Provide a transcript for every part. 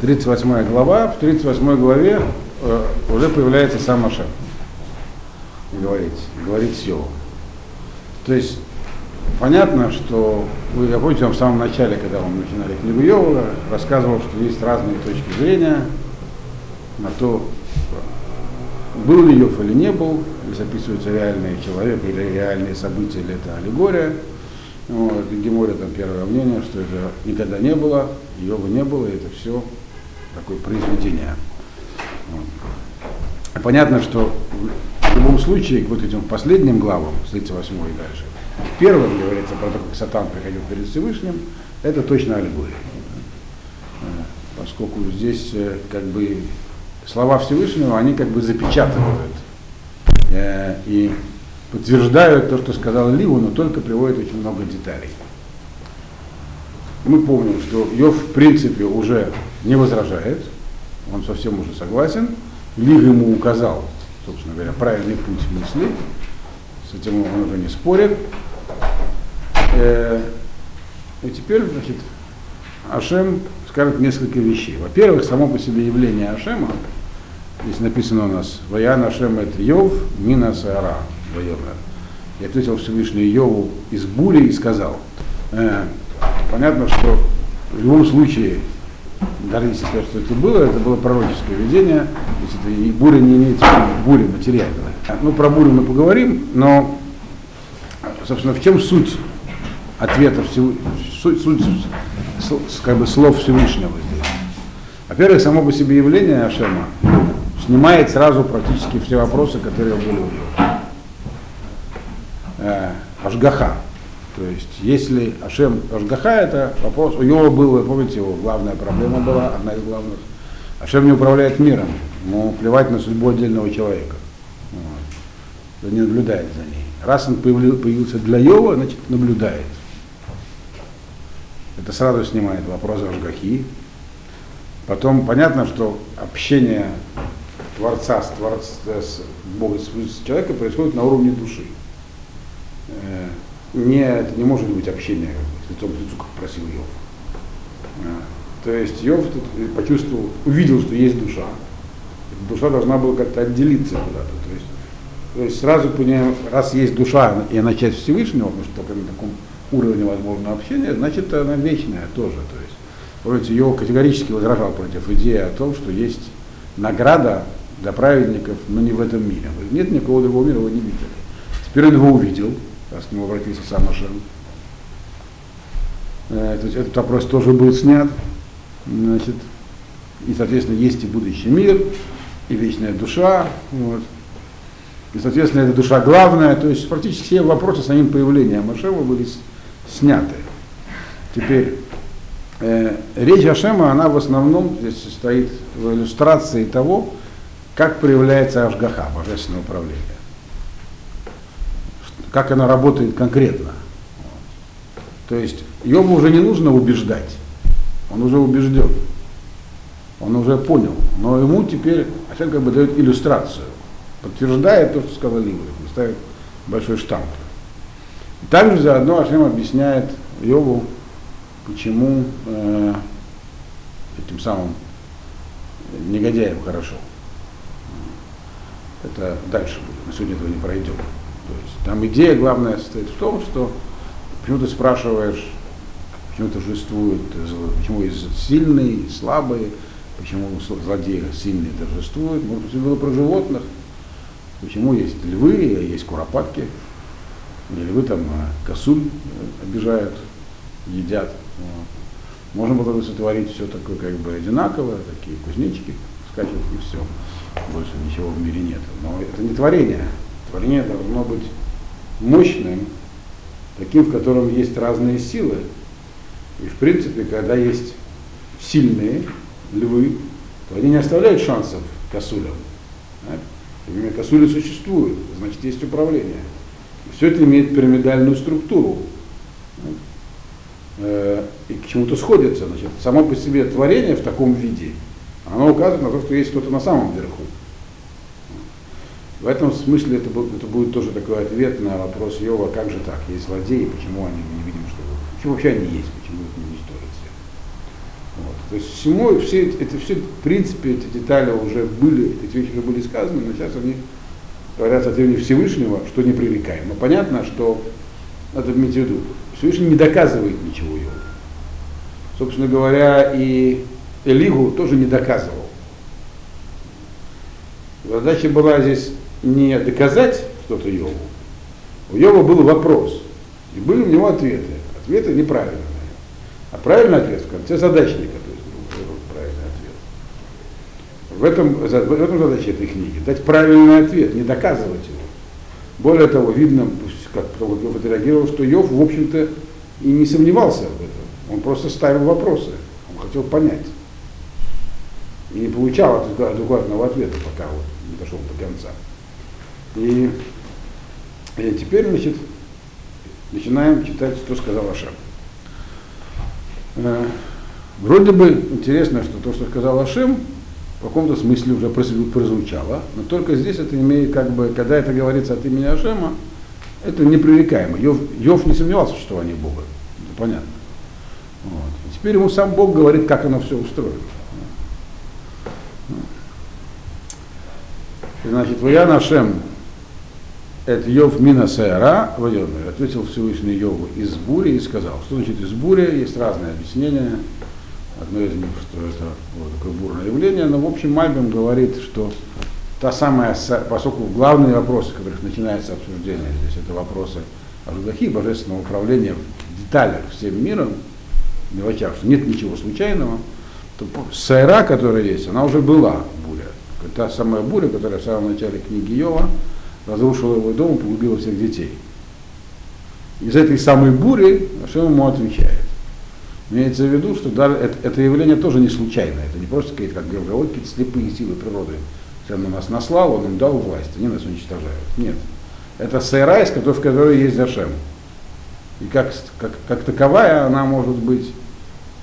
38 глава, в 38 главе э, уже появляется сам Машем. Говорит, говорит с Йовом. То есть понятно, что вы, помните, в самом начале, когда мы начинали книгу Йова, рассказывал, что есть разные точки зрения на то, был ли Йов или не был, или записывается реальный человек, или реальные события, или это аллегория. Вот, Геморе там первое мнение, что это никогда не было, Йова не было, и это все такое произведение. Понятно, что в любом случае, вот этим последним главам, с 38 и дальше, в первом говорится про то, как Сатан приходил перед Всевышним, это точно аллегория. Поскольку здесь э, как бы слова Всевышнего, они как бы запечатывают э, и подтверждают то, что сказал Ливу, но только приводят очень много деталей. Мы помним, что Йов в принципе уже не возражает, он совсем уже согласен. Лиг ему указал, собственно говоря, правильный путь мысли, с этим он уже не спорит. Э, и теперь, значит, Ашем скажет несколько вещей. Во-первых, само по себе явление Ашема, здесь написано у нас, Ваян Ашем это Йов, Мина Саара, Вайомер. Я ответил Всевышний Йову из бури и сказал. Э, понятно, что в любом случае даже если сказать, что это было, это было пророческое видение, то есть это и буря не имеет буря материальная. Ну, про бурю мы поговорим, но, собственно, в чем суть ответа, суть, суть, суть как бы, слов Всевышнего здесь? Во-первых, само по себе явление Ашема снимает сразу практически все вопросы, которые были у него. Э, Ашгаха. То есть, если Ашем Ашгаха, это вопрос, у него было, помните, его главная проблема была, одна из главных, Ашем не управляет миром, ему плевать на судьбу отдельного человека. Вот. Он не наблюдает за ней. Раз он появился для Йова, значит наблюдает. Это сразу снимает вопрос Ашгахи. Потом понятно, что общение Творца с, творц, с Богом, с человеком происходит на уровне души э, не, это не может быть общение лицом к лицу, как просил Йов. А, то есть Йов тут почувствовал, увидел, что есть душа. Душа должна была как-то отделиться куда-то. То есть, то есть сразу понимаем, раз есть душа и она часть Всевышнего, потому что только на таком уровне возможно общение, значит она вечная тоже. То есть, помните, Йов категорически возражал против идеи о том, что есть награда для праведников, но не в этом мире. Нет никакого другого мира, вы не видели. Теперь он его увидел, к нему обратился сам Ашем. Э, этот, этот вопрос тоже был снят. Значит, и, соответственно, есть и будущий мир, и вечная душа. Вот. И, соответственно, эта душа главная. То есть практически все вопросы с самим появлением Ашема были сняты. Теперь, э, речь Ашема, она в основном здесь состоит в иллюстрации того, как проявляется Ашгаха, божественное управление как она работает конкретно. То есть Йобу уже не нужно убеждать, он уже убежден, он уже понял, но ему теперь Ашем как бы дает иллюстрацию, подтверждает то, что сказал Ливы, ставит большой штамп. Также заодно Ашем объясняет Йову, почему э, этим самым негодяям хорошо. Это дальше будет, мы сегодня этого не пройдем. Там идея главная состоит в том, что почему ты спрашиваешь, почему торжествуют, почему есть сильные слабые, почему злодеи сильные торжествуют, может быть, было про животных, почему есть львы, есть куропатки, львы там а косуль обижают, едят. Можно было бы сотворить все такое как бы одинаковое, такие кузнечики скачут и все. Больше ничего в мире нет. Но это не творение, Творение должно быть мощным, таким, в котором есть разные силы. И в принципе, когда есть сильные львы, то они не оставляют шансов косулям. Да? Косули существуют, значит есть управление. Все это имеет пирамидальную структуру. Э, и к чему-то сходится. Значит, само по себе творение в таком виде, оно указывает на то, что есть кто-то на самом верху. В этом смысле это, это будет тоже такой ответ на вопрос Йова, как же так, есть злодеи, почему они не видим, что почему вообще они есть, почему их не уничтожить всех. Вот. То есть всему, все, это все, в принципе, эти детали уже были, эти вещи уже были сказаны, но сейчас они говорят от имени Всевышнего, что непререкаемо. Понятно, что надо иметь в виду, Всевышний не доказывает ничего его. Собственно говоря, и Элигу тоже не доказывал. Задача была здесь не доказать что-то Йову. У Йова был вопрос, и были у него ответы. Ответы неправильные. А правильный ответ в конце задачника, то есть был правильный ответ. В этом, в этом задача этой книги. Дать правильный ответ, не доказывать его. Более того, видно, как Йов отреагировал, что Йов, в общем-то, и не сомневался в этом. Он просто ставил вопросы. Он хотел понять. И не получал адекватного ответа, пока вот не дошел до конца. И, и теперь, значит, начинаем читать, что сказал Ашем. Э, вроде бы интересно, что то, что сказал Ашем, в каком-то смысле уже прозвучало, но только здесь это имеет, как бы, когда это говорится от имени Ашема, это непререкаемо. Йов, Йов не сомневался в существовании Бога, это понятно. Вот. И теперь ему сам Бог говорит, как оно все устроено. Значит, Ваян Ашем это Йов Мина Саера, ответил Всевышний Йову из бури и сказал, что значит из бури, есть разные объяснения. Одно из них, что это вот такое бурное явление, но в общем Мальбим говорит, что та самая, поскольку главные вопросы, которых начинается обсуждение здесь, это вопросы о Жудахи, божественного управления в деталях всем миром, в мелочах, что нет ничего случайного, то סערה, которая есть, она уже была буря. Та самая буря, которая в самом начале книги Иова, разрушила его дом и погубила всех детей. Из этой самой бури Ашем ему отвечает. Имеется в виду, что даже это, это явление тоже не случайное. Это не просто какие-то, как говорят, какие-то слепые силы природы. Он на нас наслал, он им дал власть, они нас уничтожают. Нет. Это סערה, в которой есть Ашем. И как, как, как таковая она может быть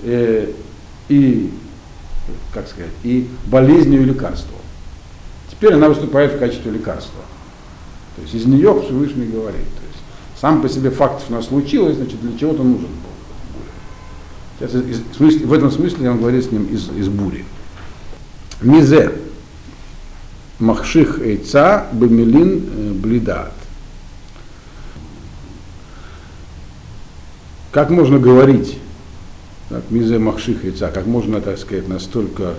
э, и, как сказать, и болезнью, и лекарством. Теперь она выступает в качестве лекарства. То есть из нее Всевышний говорит. То есть сам по себе факт, что нас случилось, значит, для чего-то нужен Бог. Сейчас из, в, смысле, в этом смысле он говорит с ним из, из бури. Мизе. Махших эйца бемелин э, блидат. Как можно говорить, так, мизе махших яйца, как можно, так сказать, настолько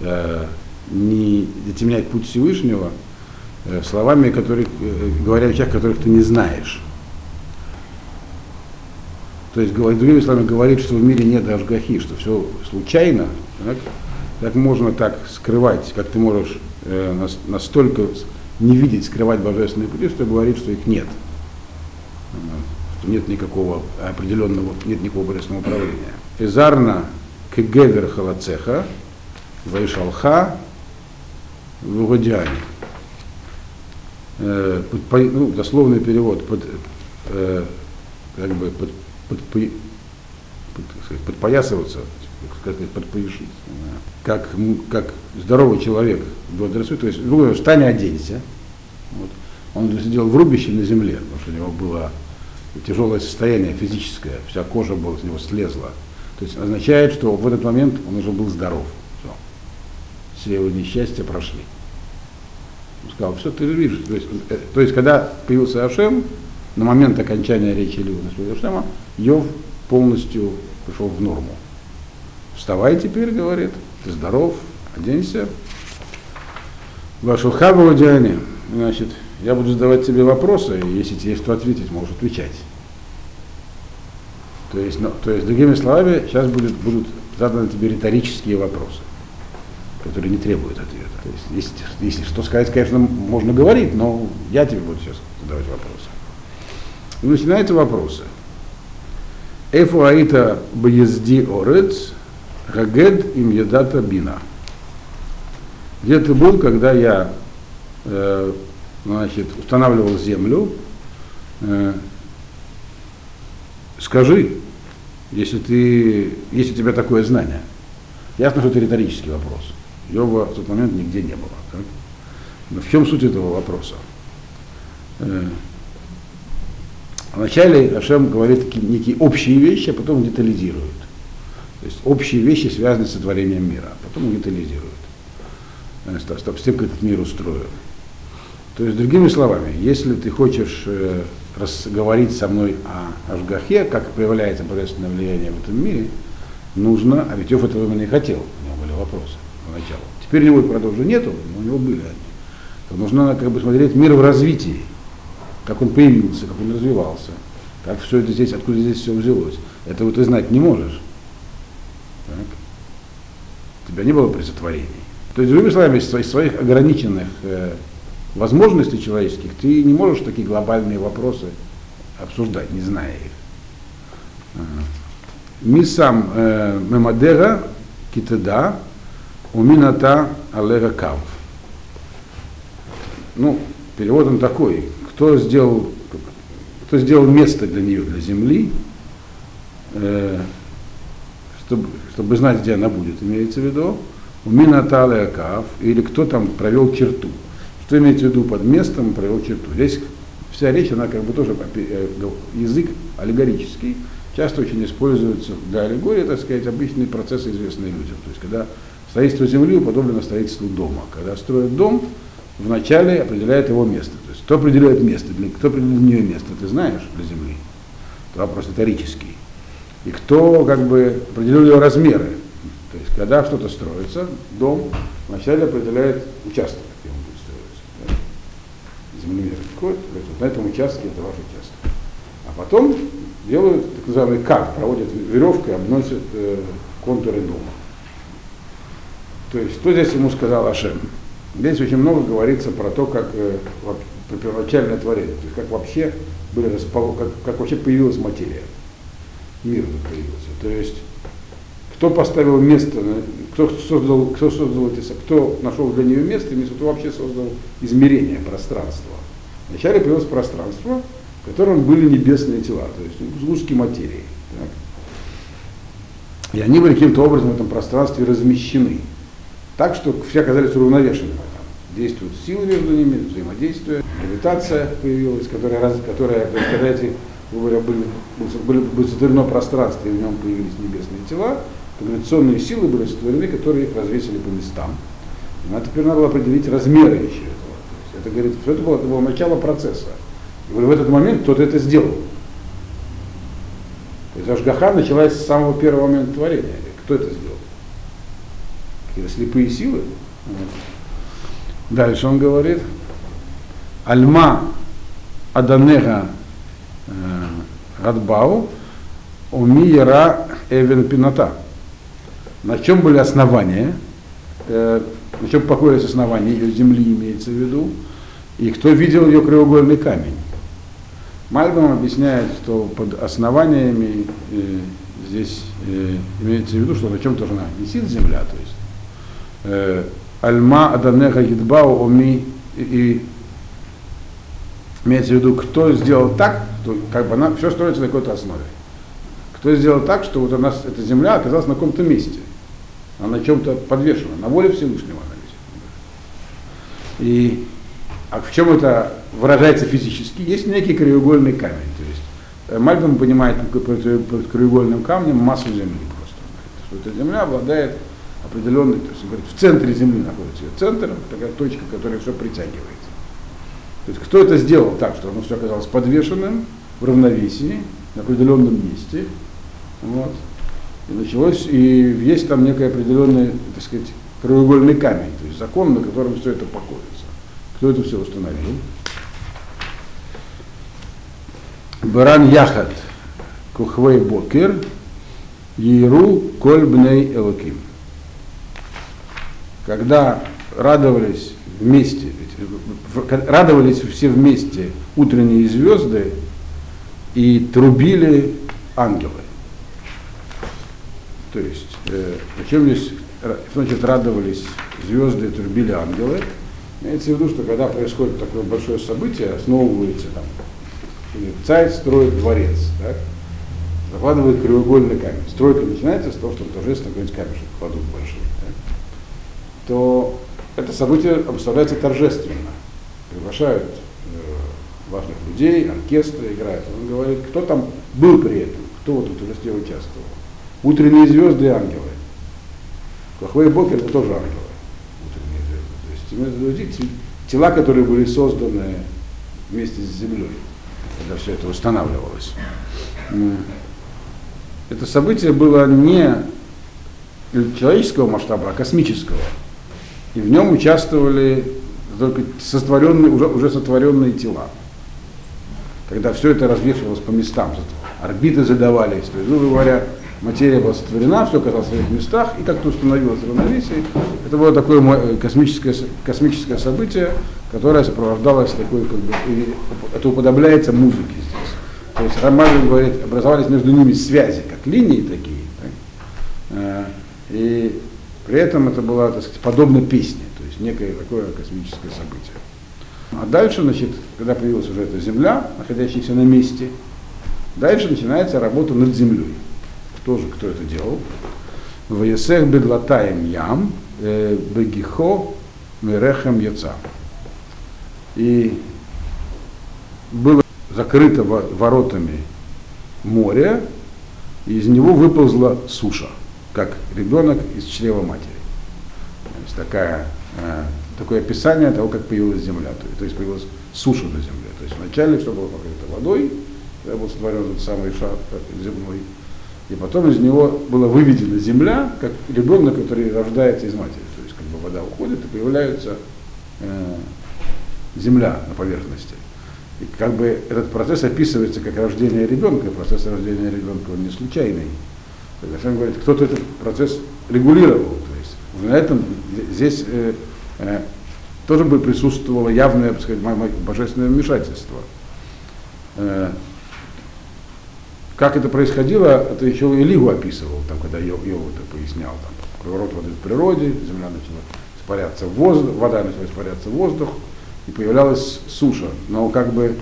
э, не затемнять путь Всевышнего, словами, которые, э, говоря вещах, которых ты не знаешь. То есть, другими словами, говорит, что в мире нет ажгахи, что все случайно, так, как можно так скрывать, как ты можешь э, настолько не видеть, скрывать божественные пути, что говорит, что их нет. Что нет никакого определенного, нет никакого божественного управления. Изарна кегевер халацеха, вайшалха, в э, под, ну, дословный перевод, под, э, как бы под, под, под, сказать, подпоясываться, как сказать, подпояшить. Как, как здоровый человек бодрствует, то есть, ну, встань и оденься. Вот. Он сидел в рубище на земле, потому что у него было тяжелое состояние физическое, вся кожа была с него слезла. То есть означает, что в этот момент он уже был здоров. Все, все его несчастья прошли сказал, все ты видишь. То есть, э, то есть когда появился Ашем, на момент окончания речи Илью на Ашема, Йов полностью пришел в норму. Вставай теперь, говорит, ты здоров, оденься. Вашу хабу Диане, значит, я буду задавать тебе вопросы, и если тебе есть что ответить, можешь отвечать. То есть, ну, то есть, другими словами, сейчас будет, будут заданы тебе риторические вопросы, которые не требуют ответа. То есть, если, если что сказать, конечно, можно говорить, но я тебе буду сейчас задавать вопросы. И начинаются вопросы. Эфу аита бьезди орец, хагед им едата бина. Где ты был, когда я э, значит, устанавливал землю? Э, скажи, если, ты, если у тебя такое знание. Ясно, что это риторический вопрос. Йова в тот момент нигде не было. Так? Но в чем суть этого вопроса? Э, вначале Ашем говорит такие, некие общие вещи, а потом детализирует. То есть общие вещи связаны с сотворением мира, а потом универсализируют. Стоп, с тем, как этот мир устроен. То есть, другими словами, если ты хочешь э, говорить со мной о Ашгахе, как проявляется божественное влияние в этом мире, нужно, а ведь Иов этого именно не хотел, у него были вопросы поначалу. Теперь у него, правда, уже нету, но у него были они. То нужно как бы смотреть мир в развитии, как он появился, как он развивался, как все это здесь, откуда здесь все взялось. Этого ты знать не можешь. Так? У тебя не было при сотворении. То есть, другими словами, из своих, своих ограниченных э, возможностей человеческих ты не можешь такие глобальные вопросы обсуждать, не зная их. Мисам э, мемадера китеда умината алега кав. Ну, перевод он такой. Кто сделал, кто сделал место для нее, для земли, э, чтобы, чтобы знать, где она будет, имеется в виду, умината алега кав, или кто там провел черту. Что имеется в виду под местом провел черту? Здесь вся речь, она как бы тоже э, язык аллегорический, часто очень используется для аллегории, так сказать, обычные процессы, известные людям. То есть, когда строительство земли уподоблено строительству дома. Когда строят дом, вначале определяет его место. То есть, кто определяет место, для, кто определяет для нее место, ты знаешь, для земли? Это вопрос риторический. И кто как бы определил ее размеры. То есть, когда что-то строится, дом вначале определяет участок землемер приходит, говорит, вот на этом участке это ваш участок. А потом делают так называемый как, проводят веревкой, обносят э, контуры дома. То есть, что здесь ему сказал Ашем? Здесь очень много говорится про то, как э, про первоначальное творение, то есть как вообще были распол... как, как вообще появилась материя. Мир появился. То есть кто поставил место, кто создал, кто создал эти, кто нашел для нее место, и кто вообще создал измерение пространства. Вначале появилось пространство, в котором были небесные тела, то есть сгустки материи. Так. И они были каким-то образом в этом пространстве размещены. Так, что все оказались уравновешенными. Действуют силы между ними, взаимодействие, гравитация появилась, которая, которая то есть, когда эти говоря, были, были, было сотворено пространство, и в нем появились небесные тела, гравитационные силы были сотворены, которые их развесили по местам. Но теперь надо было определить размеры еще этого. То есть это, говорит, все это было, это было начало процесса. И в этот момент кто-то это сделал. То есть Ашгаха началась с самого первого момента творения. Кто это сделал? Какие-то слепые силы? Дальше он говорит, Альма Аданега э, Радбау Умиера Эвен Пината на чем были основания, э, на чем покоились основания ее земли, имеется в виду, и кто видел ее краеугольный камень. Мальбам объясняет, что под основаниями э, здесь имеется в виду, что на чем она висит земля, то есть Альма Аданеха Гидбау Оми и, имеется в виду, кто сделал так, что как бы она все строится на какой-то основе. Кто сделал так, что вот у нас эта земля оказалась на каком-то месте она на чем-то подвешена, на воле Всевышнего она висит. И а в чем это выражается физически? Есть некий краеугольный камень. То есть э, Мальбим понимает под краеугольным камнем массу Земли просто. Что эта Земля обладает определенной, то есть говорит, в центре Земли находится ее центр, такая точка, которая все притягивает. То есть кто это сделал так, что оно все оказалось подвешенным, в равновесии, на определенном месте. Вот. И началось, и есть там некий определенный, так сказать, краеугольный камень, то есть закон, на котором все это покоится. Кто это все установил? Баран Яхат Кухвей Бокер Еру Кольбней Элоким. Когда радовались вместе, радовались все вместе утренние звезды и трубили ангелы. То есть, э, чем здесь, значит, радовались звезды, трубили ангелы. Имеется в виду, что когда происходит такое большое событие, основывается там, царь строит дворец, так? закладывает краеугольный камень. Стройка начинается с того, что торжественно какой-нибудь камешек кладут большой. То это событие обставляется торжественно. Приглашают э, важных людей, оркестры играют. Он говорит, кто там был при этом, кто вот в торжестве участвовал. Утренние звезды и ангелы. Плохой Бокер это тоже ангелы. Утренние звезды. То есть имеется тела, которые были созданы вместе с землей, когда все это устанавливалось. Это событие было не человеческого масштаба, а космического. И в нем участвовали только сотворенные, уже, уже сотворенные тела. Когда все это развешивалось по местам, орбиты задавались, то есть, грубо говоря, материя была сотворена, все оказалось в своих местах, и как-то установилось равновесие. Это было такое э, космическое, космическое событие, которое сопровождалось такой, как бы, это уподобляется музыке здесь. То есть Рамаль говорит, образовались между ними связи, как линии такие. Так? Э, и при этом это было, так сказать, подобно песне, то есть некое такое космическое событие. А дальше, значит, когда появилась уже эта Земля, находящаяся на месте, дальше начинается работа над Землей. Тоже кто это делал? Ваесех бедлатаем ям, э, бегихо мерехем яца. И было закрыто воротами море, и из него выползла суша как ребенок из чрева матери. То есть такая, э, такое описание того, как появилась земля. То, то есть появилась суша на земле. То есть вначале все было покрыто водой, когда был сотворен этот самый шар земной. И потом из него была выведена земля, как ребенок, который рождается из матери. То есть как бы вода уходит и появляется э, земля на поверхности. И как бы этот процесс описывается как рождение ребенка, процесс рождения ребенка он не случайный. Совершенно говорит, кто-то этот процесс регулировал. То есть на этом здесь э, э, тоже бы присутствовало явное, так сказать, божественное вмешательство. Э, как это происходило, это еще Илигу описывал, там, когда Йов это пояснял. Там, круговорот воды в природе, земля начала испаряться в воздух, вода начала испаряться в воздух, и появлялась суша. Но как бы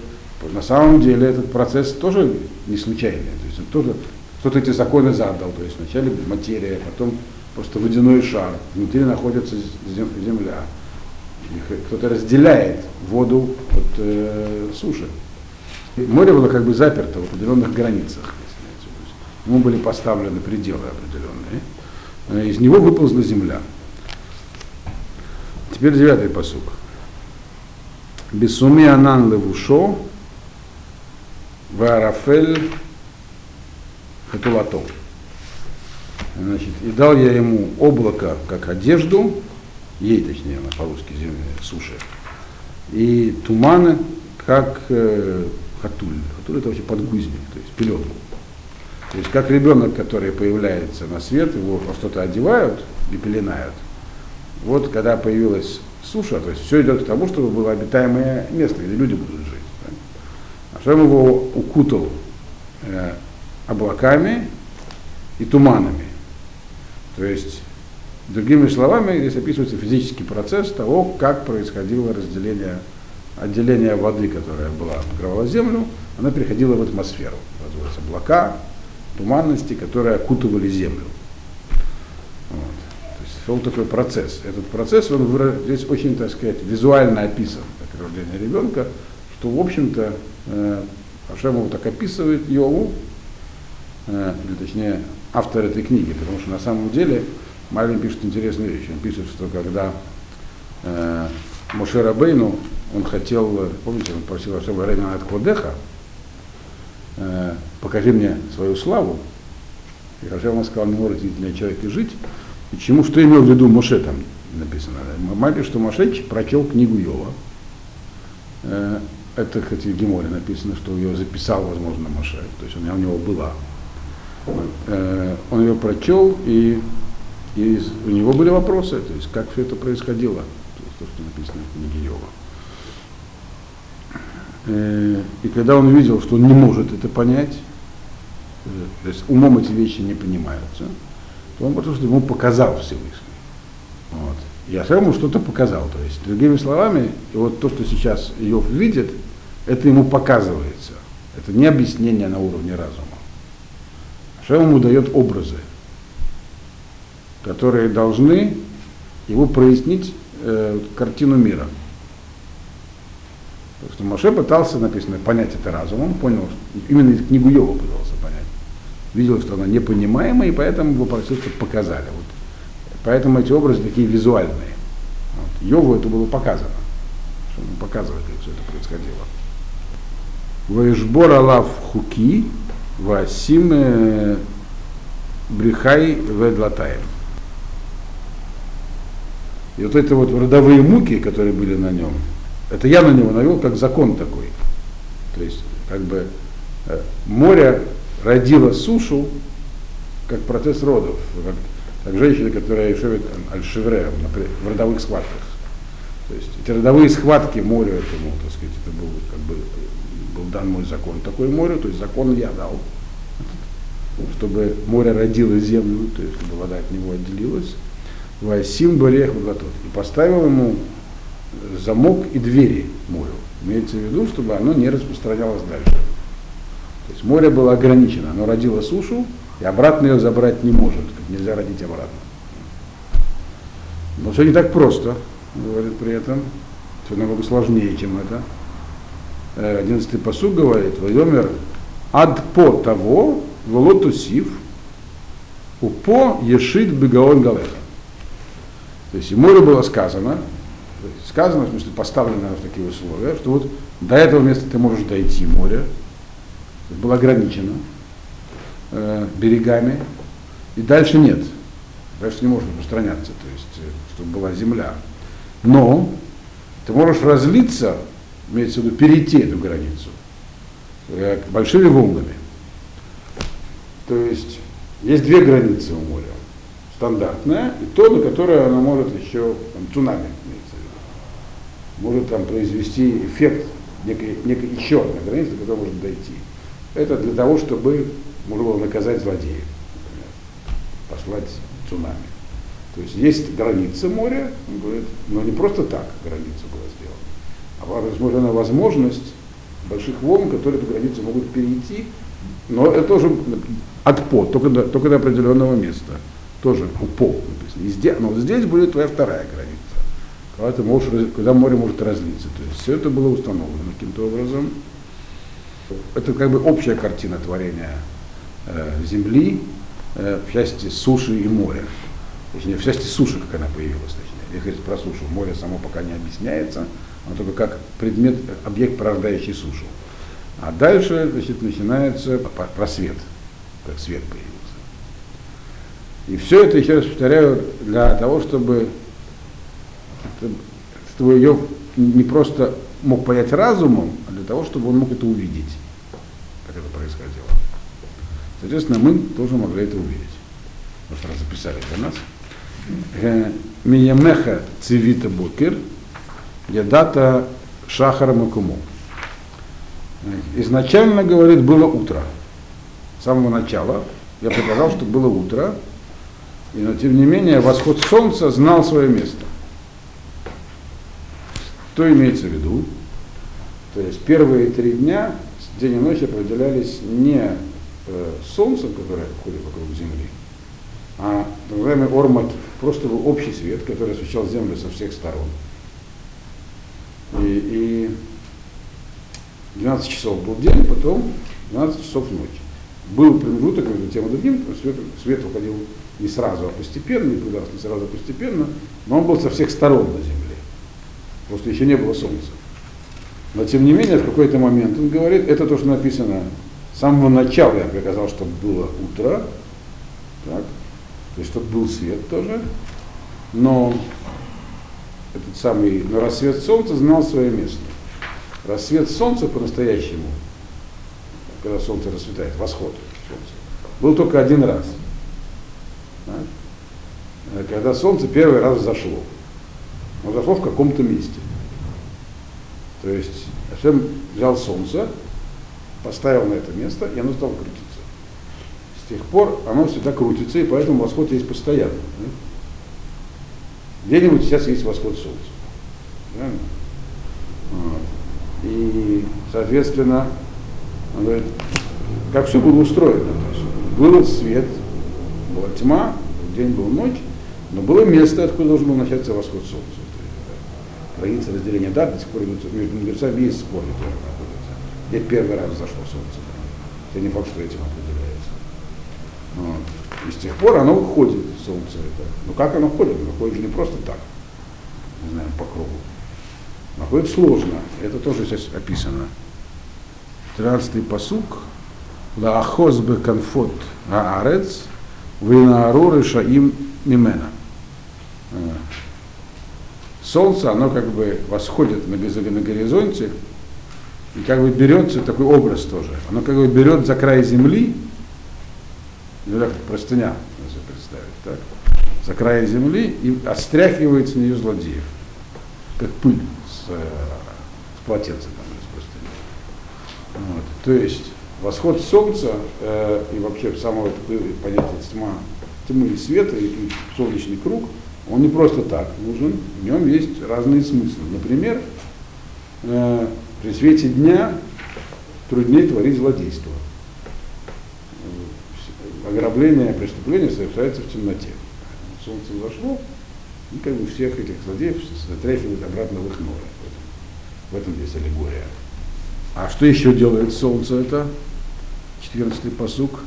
на самом деле этот процесс тоже не случайный. То есть он тоже кто-то эти законы задал, то есть вначале материя, потом просто водяной шар, внутри находится земля. Кто-то разделяет воду от э, суши. Море было как бы заперто в определенных границах. Ему были поставлены пределы определенные. Э, из него выползла земля. Теперь девятый посук. Бесуми анан левушо, варафель Хатулато. Значит, и дал я ему облако, как одежду, ей точнее, на по-русски земли, суши, и туманы, как э, хатуль. Хатуль это вообще подгузник, то есть пеленку. То есть как ребенок, который появляется на свет, его во что-то одевают и пеленают. Вот когда появилась суша, то есть все идет к тому, чтобы было обитаемое место, где люди будут жить. Да? А что его укутал э, облаками и туманами. То есть, другими словами, здесь описывается физический процесс того, как происходило разделение, отделение воды, которая была покрывала землю, она переходила в атмосферу. Образовались облака, туманности, которые окутывали землю. Вот. То есть шел такой процесс. Этот процесс, он здесь очень, так сказать, визуально описан, как рождение ребенка, что, в общем-то, э, Ашем его так описывает Йову, или точнее автор этой книги, потому что на самом деле Майлин пишет интересную вещь. Он пишет, что когда э, Моше Рабейну, он хотел, помните, он просил особо время от Кодеха, э, покажи мне свою славу. И Хашем он сказал, не может для человека жить. И чему, что имел в виду Моше там написано? Майлин, что Моше прочел книгу Йова. Э, это, хоть в Геморе написано, что ее записал, возможно, Моше. То есть у него была. Э, он ее прочел, и, и у него были вопросы, то есть как все это происходило, то, есть то что написано в книге Йова. Э, и когда он увидел, что он не может это понять, э, то есть умом эти вещи не понимаются, то он потому что ему показал Всевышний. Вот. Я ему что-то показал. То есть, другими словами, вот то, что сейчас Йов видит, это ему показывается. Это не объяснение на уровне разума. Шем ему дает образы, которые должны его прояснить э, картину мира. Потому что Моше пытался, написано, понять это разумом, понял, именно книгу Йова пытался понять. видел, что она непонимаемая, и поэтому попросил, чтобы показали. Вот. Поэтому эти образы такие визуальные. Вот. Йову это было показано, что он как все это происходило. Ваишбор Алав Хуки, Васим Брихай Ведлатаем. И вот эти вот родовые муки, которые были на нем, это я на него навел как закон такой. То есть, как бы э, море родило сушу, как процесс родов, как, как женщина, которая шевет аль-шевре в родовых схватках. То есть эти родовые схватки морю этому, так сказать, это был, как бы, был дан мой закон такой морю, то есть закон я дал, чтобы море родило землю, то есть чтобы вода от него отделилась. Васим Барех И поставил ему замок и двери морю. Имеется в виду, чтобы оно не распространялось дальше. То есть море было ограничено, оно родило сушу, и обратно ее забрать не может, нельзя родить обратно. Но все не так просто, говорит при этом. Все намного сложнее, чем это. Э, одиннадцатый посуд говорит, Вайомер ад по того, волотусив, упо ешит бегаон галеха. То есть море было сказано, сказано, в смысле поставлено в такие условия, что вот до этого места ты можешь дойти море, было ограничено э, берегами, и дальше нет. Дальше не может распространяться, то есть, э, чтобы была земля. Но ты можешь разлиться, имеется в виду перейти эту границу, э, большими волнами. То есть есть две границы у моря стандартная, и то, на которое она может еще, там, цунами может там произвести эффект, некой, некой еще одной границы, до которой может дойти. Это для того, чтобы можно было наказать злодеев, например, послать цунами. То есть есть граница моря, он говорит, но не просто так граница была возможна возможность больших волн, которые эту границу могут перейти, но это тоже отпор, только до, только до определенного места тоже упол написано. И здесь, но здесь будет твоя вторая граница, когда, ты можешь, когда море может разлиться. То есть все это было установлено каким-то образом. Это как бы общая картина творения э, Земли э, в части суши и моря. Точнее, в части суши, как она появилась, точнее. Если говорить про сушу, море само пока не объясняется, оно только как предмет, объект, порождающий сушу. А дальше значит, начинается просвет, как свет появился. И все это, еще раз повторяю, для того, чтобы, чтобы ее не просто мог понять разумом, а для того, чтобы он мог это увидеть, как это происходило. Соответственно, мы тоже могли это увидеть. Может, раз записали для нас. Миямеха цивита букер, ядата шахара макуму. Изначально, говорит, было утро. С самого начала я приказал, чтобы было утро, и, но тем не менее, восход солнца знал свое место. Что имеется в виду? То есть первые три дня, день и ночь определялись не э, солнцем, которое ходит вокруг Земли, а так называемый ормат, просто был общий свет, который освещал Землю со всех сторон. И, и 12 часов был день, потом 12 часов ночь. Был промежуток между тем и другим, свет, свет уходил не сразу, а постепенно, не туда, не сразу, а постепенно, но он был со всех сторон на земле. Просто еще не было солнца. Но тем не менее, в какой-то момент он говорит, это то, что написано с самого начала я приказал, чтобы было утро, так, то есть чтобы был свет тоже, но этот самый, но рассвет солнца знал свое место. Рассвет солнца по-настоящему, когда солнце расцветает, восход солнца, был только один раз – да? когда солнце первый раз зашло. Но зашло в каком-то месте. То есть Ашем взял солнце, поставил на это место, и оно стало крутиться. С тех пор оно всегда крутится, и поэтому восход есть постоянно. Да? Где-нибудь сейчас есть восход солнца. Правильно? Вот. И, соответственно, он говорит, как все было устроено. Был свет, была тьма, день был ночь, но было место, откуда должен был начаться восход солнца. Граница разделения дат до сих пор идут, между мудрецами есть спор, где первый раз зашло солнце. Это не факт, что этим. Вот. И с тех пор оно уходит, солнце это. Но как оно ходит? Оно ходит же не просто так, не знаю, по кругу. Оно ходит сложно. Это тоже здесь описано. 13-й посук. Лаахоз бы конфот аарец, винааруры шаим мимена. Э, солнце, оно как бы восходит на, на горизонте, и как бы берется такой образ тоже. Оно как бы берет за край земли, ну так, простыня, если представить, так, за край земли и отстряхивает с нее злодеев, как пыль с, э, с полотенца там, с простыни. Вот. То есть восход солнца э, и вообще самое понятие тьма, тьмы и света и солнечный круг – он не просто так нужен, в нем есть разные смыслы. Например, э, при свете дня труднее творить злодейство. Ограбление, преступление совершается в темноте. Солнце зашло, и как бы всех этих злодеев затряхивают обратно в их норы. В этом, здесь аллегория. А что еще делает солнце это? 14-й посук.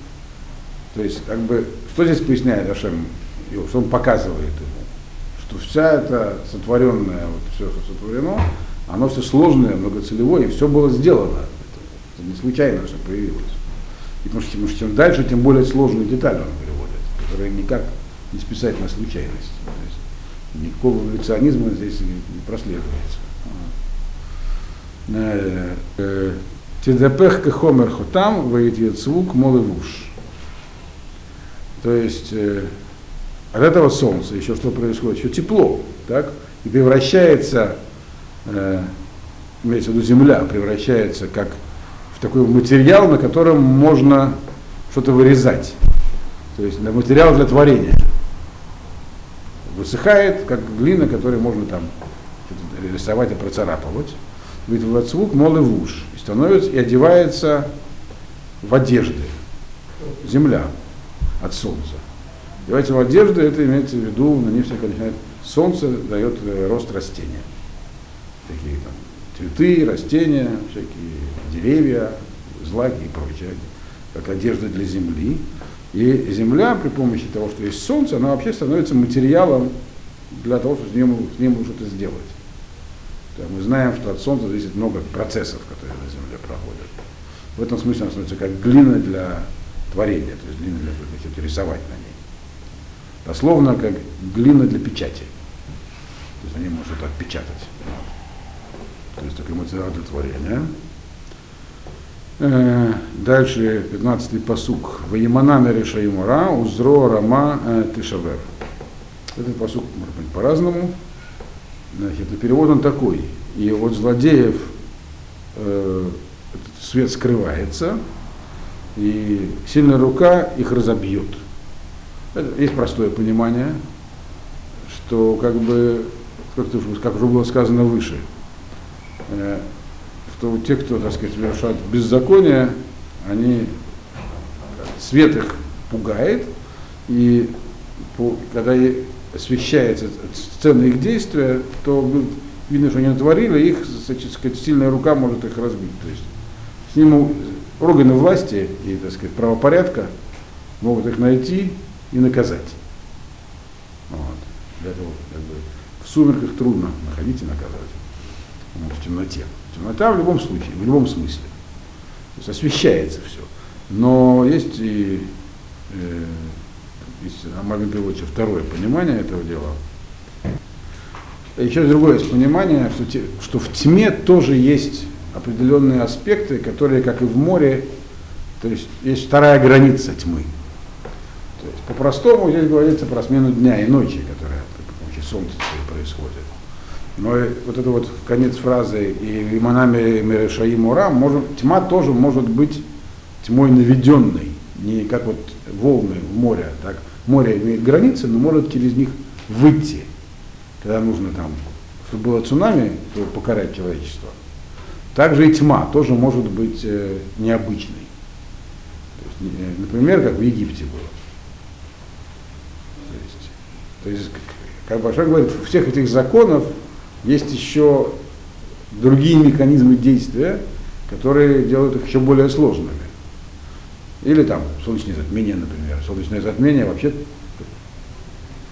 То есть, как бы, что здесь поясняет Ашем, что он показывает ему? что вся эта сотворенная, вот все, что сотворено, оно все сложное, многоцелевое, и все было сделано. Это не случайно все появилось. И потому, что, потому что чем дальше, тем более сложные детали он переводит, которые никак не списать на случайность. То есть никакого эволюционизма здесь не прослеживается. Э, э, Тидепех кехомер хотам, воит звук молывуш. То есть э, от этого солнца еще что происходит? Еще тепло, так? И превращается, э, имеется в виду земля, превращается как такой материал, на котором можно что-то вырезать. То есть материал для творения. Высыхает, как глина, которую можно там рисовать и процарапывать. Говорит, в звук мол и в уж. И становится, и одевается в одежды. Земля от солнца. Девайте в одежду, это имеется в виду, на ней всякое начинает, солнце дает э, рост растения. Такие там цветы, растения, всякие деревья, злаки и прочее, как одежда для земли. И земля при помощи того, что есть солнце, она вообще становится материалом для того, чтобы с ним, с ним что-то сделать. Мы знаем, что от солнца зависит много процессов, которые на земле проходят. В этом смысле она становится как глина для творения, то есть глина для того, чтобы рисовать на ней. Дословно как глина для печати. То есть они могут что-то отпечатать. То есть такой материал для творения. Э, дальше 15-й посук. Ваимана решаимура узро рама э, тишавер. Этот посук может быть по-разному. Значит, перевод он такой. И от злодеев э, свет скрывается, и сильная рука их разобьет. Это есть простое понимание, что как бы, как уже было сказано выше, э, что те, кто, так сказать, совершают беззаконие, они, свет их пугает, и когда освещается сцена их действия, то видно, что они натворили, их, так сказать, сильная рука может их разбить. То есть с ним органы власти и, так сказать, правопорядка могут их найти и наказать. Вот. Для этого как бы, в сумерках трудно находить и наказать. Вот, в темноте. Темнота в любом случае, в любом смысле. То есть освещается все. Но есть и э, есть, еще второе понимание этого дела. Еще другое есть понимание, что, те, что в тьме тоже есть определенные аспекты, которые, как и в море, то есть есть вторая граница тьмы. По-простому здесь говорится про смену дня и ночи, которая при помощи солнца происходит. Но вот это вот конец фразы и Иманами Мерешаим Урам, может, тьма тоже может быть тьмой наведенной, не как вот волны в море. Так? Море имеет границы, но может через них выйти, когда нужно там, чтобы было цунами, чтобы покарать человечество. Также и тьма тоже может быть э, необычной. То есть, например, как в Египте было. То есть, как Башар говорит, всех этих законов есть еще другие механизмы действия, которые делают их еще более сложными. Или там солнечное затмение, например. Солнечное затмение вообще,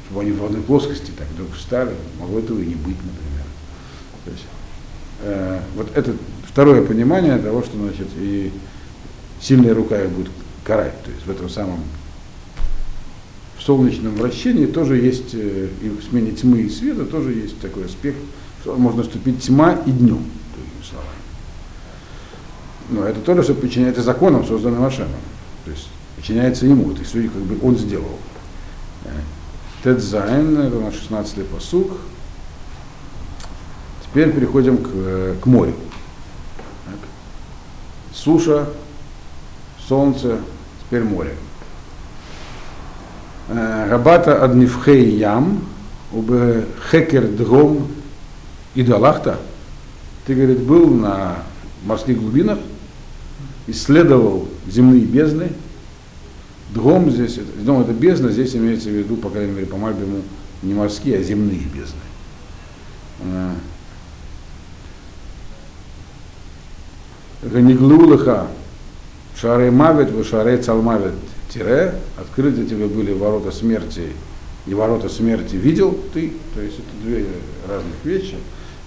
чтобы они в одной плоскости так вдруг встали, могло этого и не быть, например. То есть, э, вот это второе понимание того, что значит и сильная рука их будет карать. То есть в этом самом в солнечном вращении тоже есть, э, и в смене тьмы и света тоже есть такой аспект, что можно ступить тьма и днем, другими словами. Но это тоже, что подчиняется законам, созданным Ашемом. То есть подчиняется ему, то есть как бы он сделал. Э, Тедзайн, это наш 16-й посуг. Теперь переходим к, э, к морю. Так. Суша, солнце, теперь море. Рабата аднифхей ям, убе хекер дром и далахта. Ты, говорит, был на морских глубинах, исследовал земные бездны. Дром здесь, дом это бездна, здесь имеется в виду, по крайней мере, по Мальбиму, не морские, а земные бездны. Ганиглулыха Шары Мавит, вы Шары Цалмавит, тире, открыты тебе были ворота смерти, и ворота смерти видел ты, то есть это две разных вещи,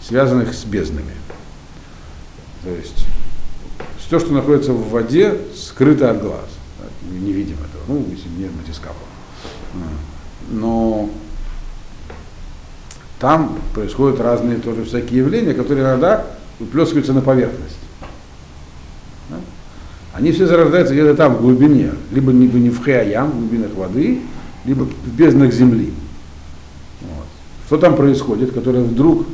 связанных с безднами. То есть все, что находится в воде, скрыто от глаз. Не видим этого, ну, если нет батискафа. Но там происходят разные тоже всякие явления, которые иногда выплескиваются на поверхность. Они все зарождаются где-то там, в глубине, либо не в Хэаям, в глубинах воды, либо в безднах земли. Вот. Что там происходит, которое вдруг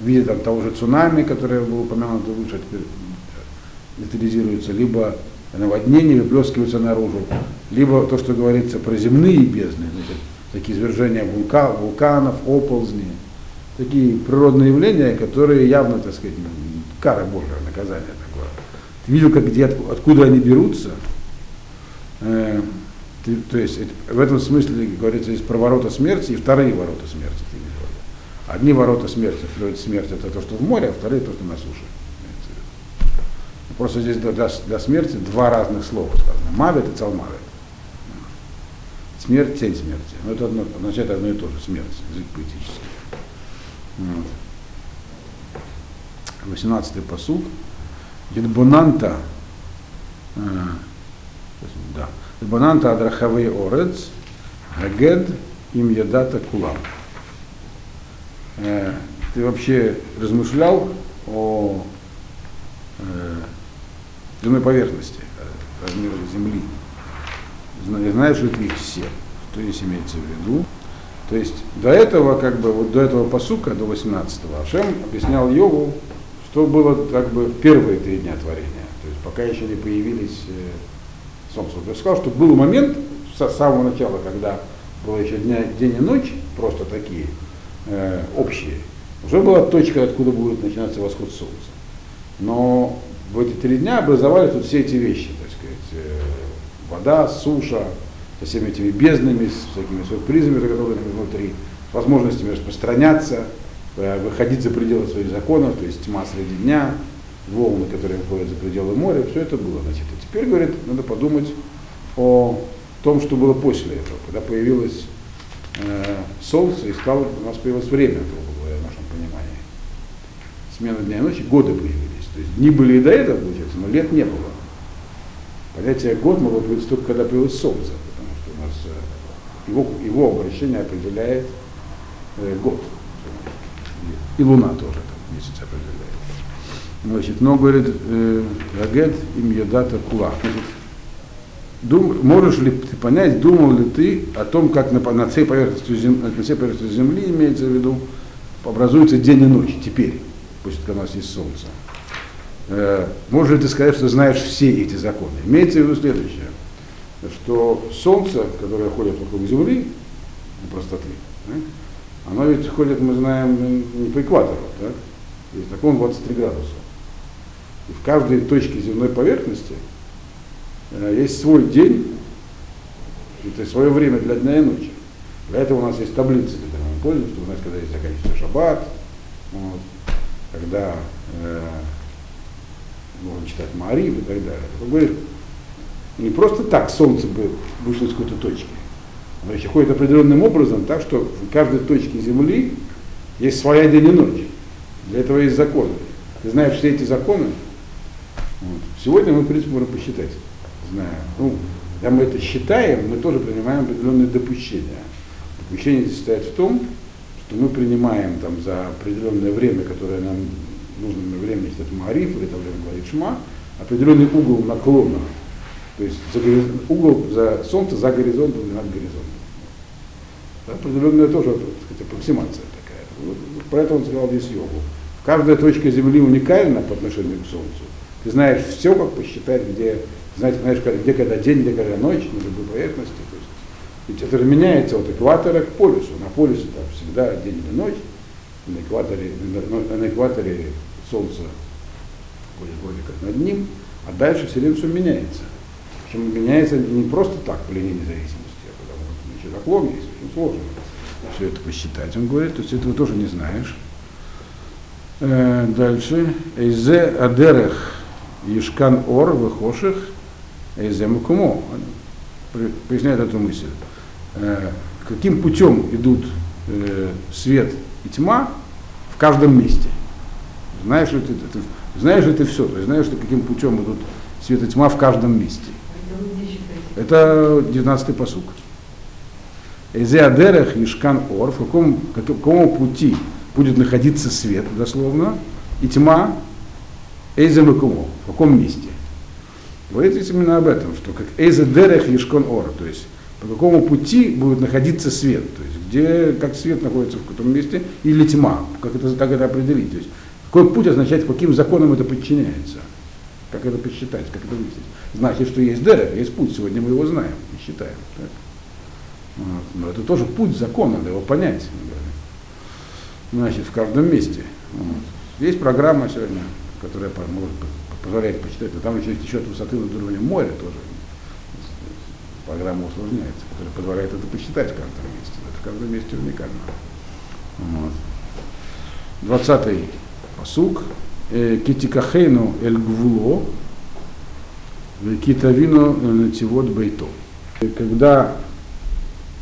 в виде там, того же цунами, которое было упомянуто выше, детализируется, либо наводнение выплескивается наружу, либо то, что говорится про земные бездны, значит, такие извержения вулка, вулканов, оползни, такие природные явления, которые явно, так сказать, кара Божьего, наказание такое. Ты видел, как, где, откуда они берутся? Э, ты, то есть в этом смысле говорится, есть про ворота смерти и вторые ворота смерти. Ты. Одни ворота смерти, смерть это то, что в море, а вторые то, что на суше. Просто здесь для, для смерти два разных слова сказано. Мавит и цалмавит. Смерть, тень смерти. Но это одно, означает одно и то же, смерть, язык поэтический. 18-й посуд. Идбунанта, э, да, Идбунанта Адрахавей Орец, Гагед им Ядата Кулам. Э, ты вообще размышлял о э, земной поверхности, размера Земли. Знаешь ли ты их все? Что здесь имеется в виду? То есть до этого, как бы, вот до этого посука, до 18-го, Ашем объяснял Йову, что было как бы первые три дня творения, то есть пока еще не появились э, солнце. Я сказал, что был момент с самого начала, когда было еще дня, день и ночь, просто такие э, общие, уже была точка, откуда будет начинаться восход солнца. Но в эти три дня образовались тут все эти вещи, так сказать, э, вода, суша, со всеми этими безднами, с всякими сюрпризами, которые внутри, возможностями распространяться, Э, выходить за пределы своих законов, то есть тьма среди дня, волны, которые выходят за пределы моря, все это было. Значит, и теперь, говорит, надо подумать о том, что было после этого, когда появилось э, солнце и стало, у нас появилось время, грубо говоря, в нашем понимании. Смена дня и ночи, годы появились. То есть дни были и до этого, получается, но лет не было. Понятие год могло появиться только когда появилось солнце, потому что у нас э, его, его обращение определяет э, год. И Луна тоже там месяц определяет. Значит, но говорит, Рагет им едата кула. Дум, можешь ли ты понять, думал ли ты о том, как на, на, всей поверхности зем, на всей поверхности Земли, имеется в виду, образуется день и ночь теперь, пусть у нас есть Солнце. Э, можешь ли ты сказать, что знаешь все эти законы? Имеется в виду следующее, что Солнце, которое ходит вокруг Земли, простоты, да, оно ведь ходит, мы знаем, не по экватору, так? Есть закон 23 градуса. И в каждой точке земной поверхности есть свой день, это свое время для дня и ночи. Для этого у нас есть таблицы, которыми мы пользуемся, чтобы знать, когда есть заканчивается шаббат, вот, когда э, можно читать Маарив и так далее. Он говорит, Не просто так солнце бы вышло из какой-то точки. Оно еще ходит определенным образом, так что в каждой точке Земли есть своя день и ночь. Для этого есть законы. Ты знаешь все эти законы? Вот. Сегодня мы, в принципе, можем посчитать. Знаю. Ну, когда мы это считаем, мы тоже принимаем определенные допущения. Допущение состоит в том, что мы принимаем там, за определенное время, которое нам нужно время, если это Маариф, или это время говорит Шма, определенный угол наклона. То есть за, угол за Солнце за горизонтом или над горизонтом. Определенная тоже так сказать, аппроксимация такая. Вот, поэтому он сказал здесь йогу. Каждая точка Земли уникальна по отношению к Солнцу. Ты знаешь все, как посчитать, где, знаете, знаешь, где когда день, где когда ночь, на любой поверхности. То есть, ведь это меняется от экватора к полюсу. На полюсе там всегда день или ночь, на экваторе, на, на экваторе Солнце ходит вроде как над ним, а дальше все время все меняется. Причем меняется не просто так по линии независимости, а потому что еще наклон есть, очень сложно все это посчитать. Он говорит, то есть этого тоже не знаешь. Э, дальше. Эйзе адерех Ишкан Ор Вехоших Эйзе Мукумо. Поясняет эту мысль. Э, каким путем идут э, свет и тьма в каждом месте. Знаешь ли ты, ты, знаешь ли ты все, то есть знаешь ты, каким путем идут свет и тьма в каждом месте. Это 19-й посук. Эзе Адерах Ишкан Ор, в каком, какому пути будет находиться свет, дословно, и тьма Эйзе Макумо, в каком месте. Говорит здесь именно об этом, что как Эйзе Дерех Ишкон Ор, то есть по какому пути будет находиться свет, то есть где, как свет находится в каком месте, или тьма, как это, как это определить. То есть какой путь означает, каким законам это подчиняется, как это посчитать, как это выяснить. Значит, что есть Дерех, есть путь, сегодня мы его знаем и считаем. Так? Вот. Но это тоже путь закона, надо его понять. Значит, в каждом месте. Вот. Есть программа сегодня, которая может, позволяет почитать, но там еще есть счет высоты над уровнем моря тоже. Программа усложняется, которая позволяет это посчитать в каждом месте. Это в каждом месте уникально. Вот. 20 посук. «Э, Китикахейну эль гвуло, китавину нативот бейто. Когда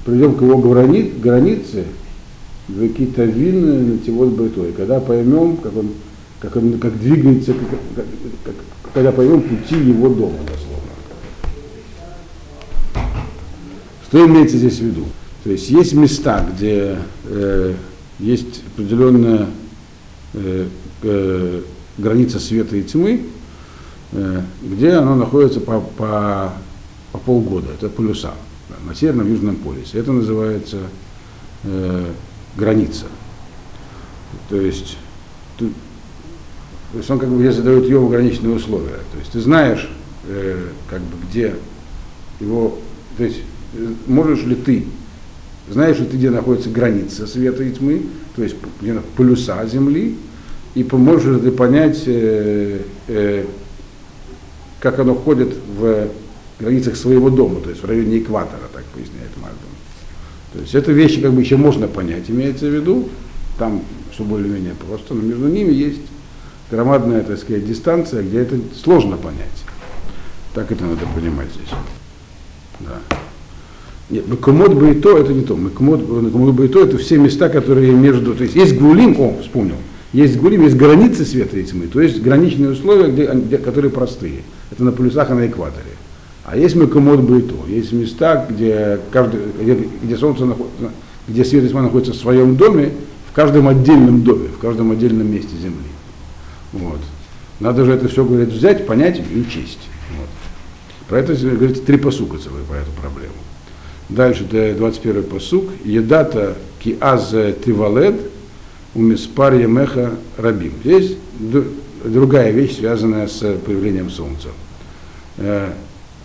придем к его границе, границе Векитавин нативот бейто. И когда поймем, как он, как он как двигается, как, как, как, когда поймем пути его дома, дословно. Что имеется здесь в виду? То есть есть места, где э, есть определенная э, э, граница света и тьмы, э, где оно находится по, по, по полгода. Это полюса на северном и южном полюсе. Это называется э, граница. То есть, то есть он как бы здесь задает его ограниченные условия. То есть ты знаешь, э, как бы где его, то есть э, можешь ли ты, знаешь ли ты, где находится граница света и тьмы, то есть где полюса Земли, и поможешь ли ты понять, э, э, как оно входит в границах своего дома, то есть в районе экватора, так поясняет Мальбин. То есть это вещи как бы еще можно понять, имеется в виду, там все более-менее просто, но между ними есть громадная, так сказать, дистанция, где это сложно понять. Так это надо понимать здесь. Да. Нет, Макумот бы и то, это не то. Макумот, бы и то, это все места, которые между, то есть есть Гулим, о, вспомнил, есть Гулим, есть границы света и тьмы, то есть граничные условия, где, где, которые простые. Это на полюсах и на экваторе. А есть Макумот бы и то, есть места, где, каждый, где, где солнце находится, где свет и тьма находятся в своем доме, в каждом отдельном доме, в каждом отдельном месте земли. Вот. Надо же это все, говорит, взять, понять и учесть. Вот. Про это, говорит, три посука целые про эту проблему. Дальше, 21 посук. Едата ки аз тивалед умиспар емеха рабим. Здесь другая вещь, связанная с появлением солнца. Э,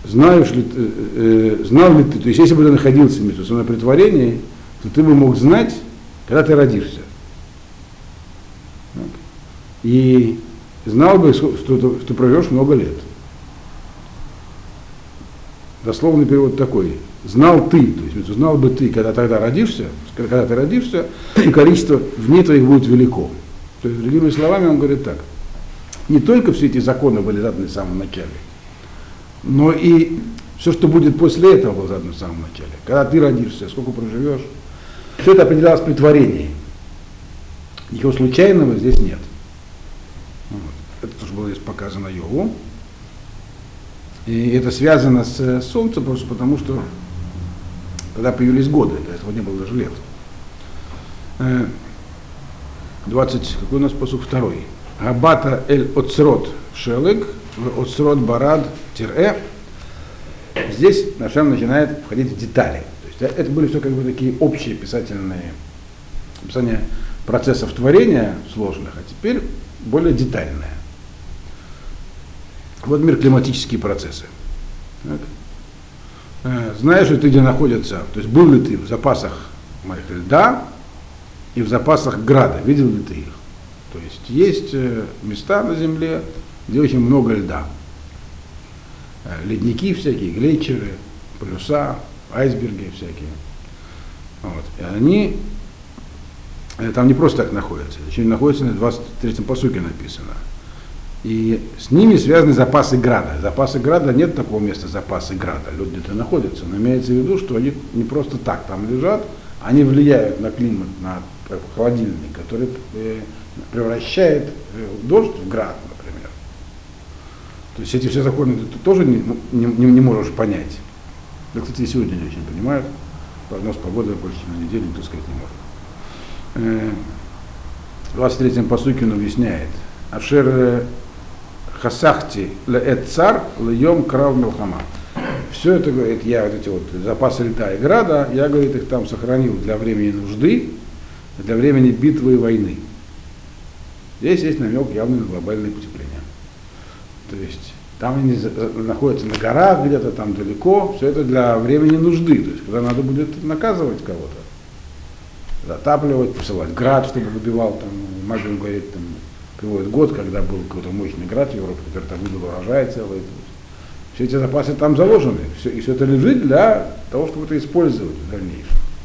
знаешь ли, э, э, знал ли ты, то есть если бы ты находился между творении, то ты бы мог знать, когда ты родишься. И знал бы, что, что, проживешь много лет. Дословный перевод такой. Знал ты, то есть знал бы ты, когда тогда родишься, когда ты родишься, и количество дней твоих будет велико. То есть, другими словами, он говорит так. Не только все эти законы были заданы в самом начале, но и Все, что будет после этого, было задано в самом начале. Когда ты родишься, сколько проживешь, все это определялось при творении. Ничего случайного здесь нет. Это тоже было здесь показано Йову. И это связано с Солнцем просто потому, что когда появились годы, до этого не было даже лет. 20, какой у нас посуд второй. Абата эль оцрот шелег, оцрот барад тире. Здесь Нашем начинает входить в детали. То есть это были все как бы такие общие писательные описания процессов творения сложных, а теперь более детальное. Вот мир климатические процессы. Так. Э, знаешь ли ты, где находится, то есть был ли ты в запасах моих льда и в запасах града, видел ли ты их? То есть есть э, места на Земле, где очень много льда. Э, ледники всякие, глейчеры, полюса, айсберги всякие. Вот. И они там не просто так находятся, еще находятся на 23-м посуке написано. И с ними связаны запасы града. Запасы града нет такого места запасы града. Люди где-то находятся. Но имеется в виду, что они не просто так там лежат, они влияют на климат, на холодильник, который э, превращает э, дождь в град, например. То есть эти все законы ты тоже не, не, не, можешь понять. Да, кстати, и сегодня не очень понимают. Прогноз погоды больше на неделю никто сказать не может. Э, в 23-м посуке он объясняет. Ашер хасахти леэт цар льем крав мелхама. Все это, говорит, я вот эти вот запасы льда и града, я, говорит, их там сохранил для времени нужды, для времени битвы и войны. Здесь есть намек явный на глобальное потепление. То есть там они находятся на горах, где-то там далеко, все это для времени нужды, то есть когда надо будет наказывать кого-то, затапливать, посылать град, чтобы выбивал, там, Мальбин говорит, там, приводит год, когда был какой-то мощный град в Европе, который там выдал урожай целый. Все эти запасы там заложены, все, и все это лежит для того, чтобы это использовать в дальнейшем.